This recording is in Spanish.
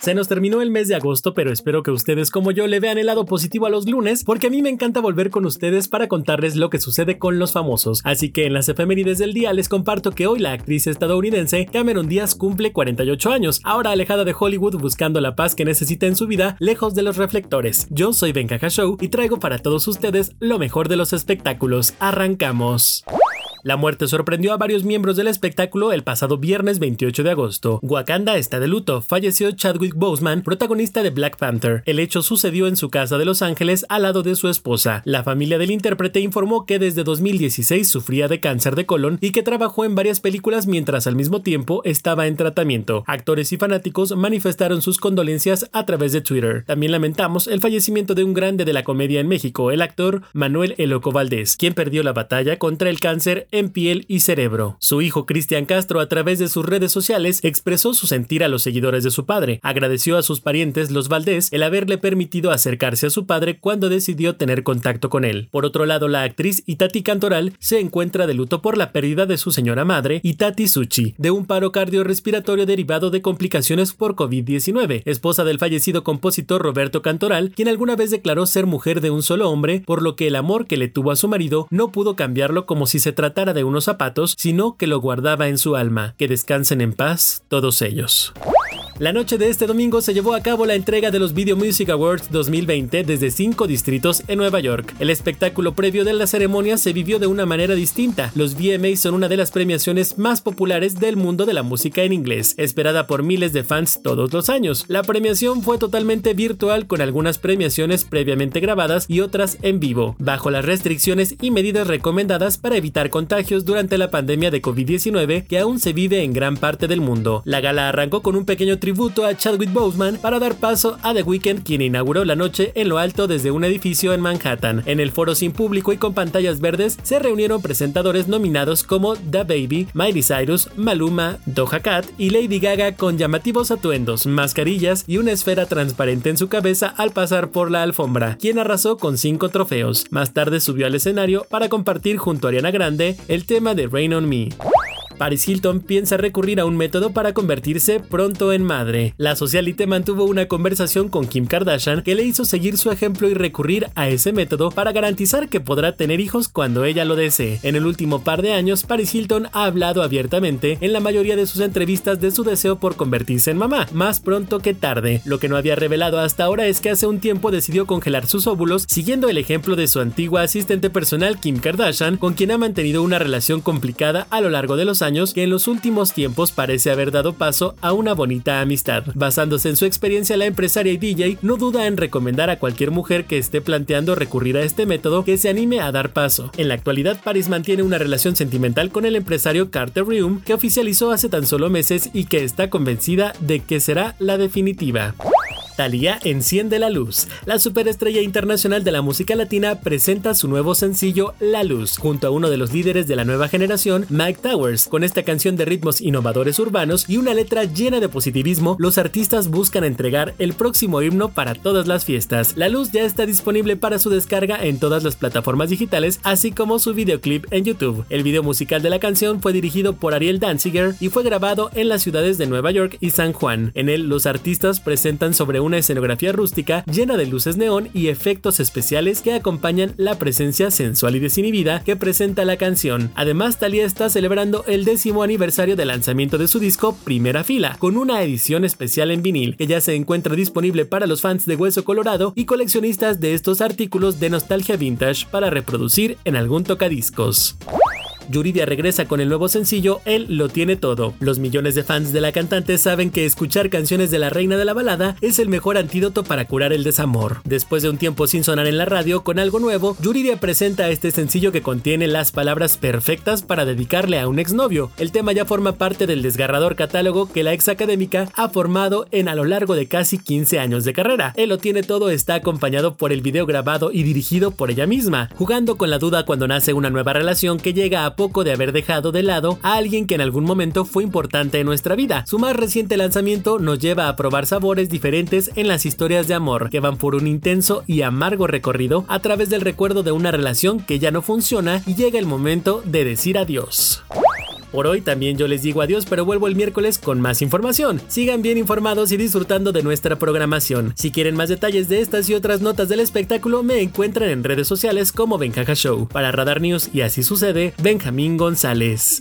Se nos terminó el mes de agosto, pero espero que ustedes como yo le vean el lado positivo a los lunes, porque a mí me encanta volver con ustedes para contarles lo que sucede con los famosos. Así que en las efemérides del día les comparto que hoy la actriz estadounidense Cameron Díaz cumple 48 años, ahora alejada de Hollywood buscando la paz que necesita en su vida, lejos de los reflectores. Yo soy Ben Show y traigo para todos ustedes lo mejor de los espectáculos. Arrancamos. La muerte sorprendió a varios miembros del espectáculo el pasado viernes 28 de agosto. Wakanda está de luto. Falleció Chadwick Boseman, protagonista de Black Panther. El hecho sucedió en su casa de Los Ángeles al lado de su esposa. La familia del intérprete informó que desde 2016 sufría de cáncer de colon y que trabajó en varias películas mientras al mismo tiempo estaba en tratamiento. Actores y fanáticos manifestaron sus condolencias a través de Twitter. También lamentamos el fallecimiento de un grande de la comedia en México, el actor Manuel Eloco Valdés, quien perdió la batalla contra el cáncer en piel y cerebro. Su hijo Cristian Castro a través de sus redes sociales expresó su sentir a los seguidores de su padre. Agradeció a sus parientes los Valdés el haberle permitido acercarse a su padre cuando decidió tener contacto con él. Por otro lado, la actriz Itati Cantoral se encuentra de luto por la pérdida de su señora madre, Itati Suchi, de un paro cardiorrespiratorio derivado de complicaciones por COVID-19, esposa del fallecido compositor Roberto Cantoral, quien alguna vez declaró ser mujer de un solo hombre, por lo que el amor que le tuvo a su marido no pudo cambiarlo como si se tratara de unos zapatos, sino que lo guardaba en su alma. Que descansen en paz todos ellos. La noche de este domingo se llevó a cabo la entrega de los Video Music Awards 2020 desde cinco distritos en Nueva York. El espectáculo previo de la ceremonia se vivió de una manera distinta. Los VMA son una de las premiaciones más populares del mundo de la música en inglés, esperada por miles de fans todos los años. La premiación fue totalmente virtual con algunas premiaciones previamente grabadas y otras en vivo, bajo las restricciones y medidas recomendadas para evitar contagios durante la pandemia de COVID-19 que aún se vive en gran parte del mundo. La gala arrancó con un pequeño tributo a Chadwick Boseman para dar paso a The Weeknd, quien inauguró la noche en lo alto desde un edificio en Manhattan. En el foro sin público y con pantallas verdes se reunieron presentadores nominados como The Baby, Miley Cyrus, Maluma, Doja Cat y Lady Gaga con llamativos atuendos, mascarillas y una esfera transparente en su cabeza al pasar por la alfombra, quien arrasó con cinco trofeos. Más tarde subió al escenario para compartir junto a Ariana Grande el tema de Rain on Me. Paris Hilton piensa recurrir a un método para convertirse pronto en madre. La socialite mantuvo una conversación con Kim Kardashian que le hizo seguir su ejemplo y recurrir a ese método para garantizar que podrá tener hijos cuando ella lo desee. En el último par de años, Paris Hilton ha hablado abiertamente en la mayoría de sus entrevistas de su deseo por convertirse en mamá, más pronto que tarde. Lo que no había revelado hasta ahora es que hace un tiempo decidió congelar sus óvulos siguiendo el ejemplo de su antigua asistente personal Kim Kardashian, con quien ha mantenido una relación complicada a lo largo de los años que en los últimos tiempos parece haber dado paso a una bonita amistad. Basándose en su experiencia, la empresaria y DJ no duda en recomendar a cualquier mujer que esté planteando recurrir a este método que se anime a dar paso. En la actualidad, Paris mantiene una relación sentimental con el empresario Carter Rium, que oficializó hace tan solo meses y que está convencida de que será la definitiva. Thalía enciende la luz. La superestrella internacional de la música latina presenta su nuevo sencillo La Luz, junto a uno de los líderes de la nueva generación, Mike Towers. Con esta canción de ritmos innovadores urbanos y una letra llena de positivismo, los artistas buscan entregar el próximo himno para todas las fiestas. La Luz ya está disponible para su descarga en todas las plataformas digitales, así como su videoclip en YouTube. El video musical de la canción fue dirigido por Ariel Danziger y fue grabado en las ciudades de Nueva York y San Juan. En él, los artistas presentan sobre un una escenografía rústica llena de luces neón y efectos especiales que acompañan la presencia sensual y desinhibida que presenta la canción. Además, Thalía está celebrando el décimo aniversario del lanzamiento de su disco Primera Fila, con una edición especial en vinil que ya se encuentra disponible para los fans de Hueso Colorado y coleccionistas de estos artículos de nostalgia vintage para reproducir en algún tocadiscos. Yuridia regresa con el nuevo sencillo Él lo tiene todo. Los millones de fans de la cantante saben que escuchar canciones de la reina de la balada es el mejor antídoto para curar el desamor. Después de un tiempo sin sonar en la radio con algo nuevo, Yuridia presenta este sencillo que contiene las palabras perfectas para dedicarle a un exnovio. El tema ya forma parte del desgarrador catálogo que la ex académica ha formado en a lo largo de casi 15 años de carrera. Él lo tiene todo está acompañado por el video grabado y dirigido por ella misma, jugando con la duda cuando nace una nueva relación que llega a poco de haber dejado de lado a alguien que en algún momento fue importante en nuestra vida. Su más reciente lanzamiento nos lleva a probar sabores diferentes en las historias de amor, que van por un intenso y amargo recorrido a través del recuerdo de una relación que ya no funciona y llega el momento de decir adiós. Por hoy también yo les digo adiós, pero vuelvo el miércoles con más información. Sigan bien informados y disfrutando de nuestra programación. Si quieren más detalles de estas y otras notas del espectáculo, me encuentran en redes sociales como Benjaja Show. Para Radar News y así sucede, Benjamín González.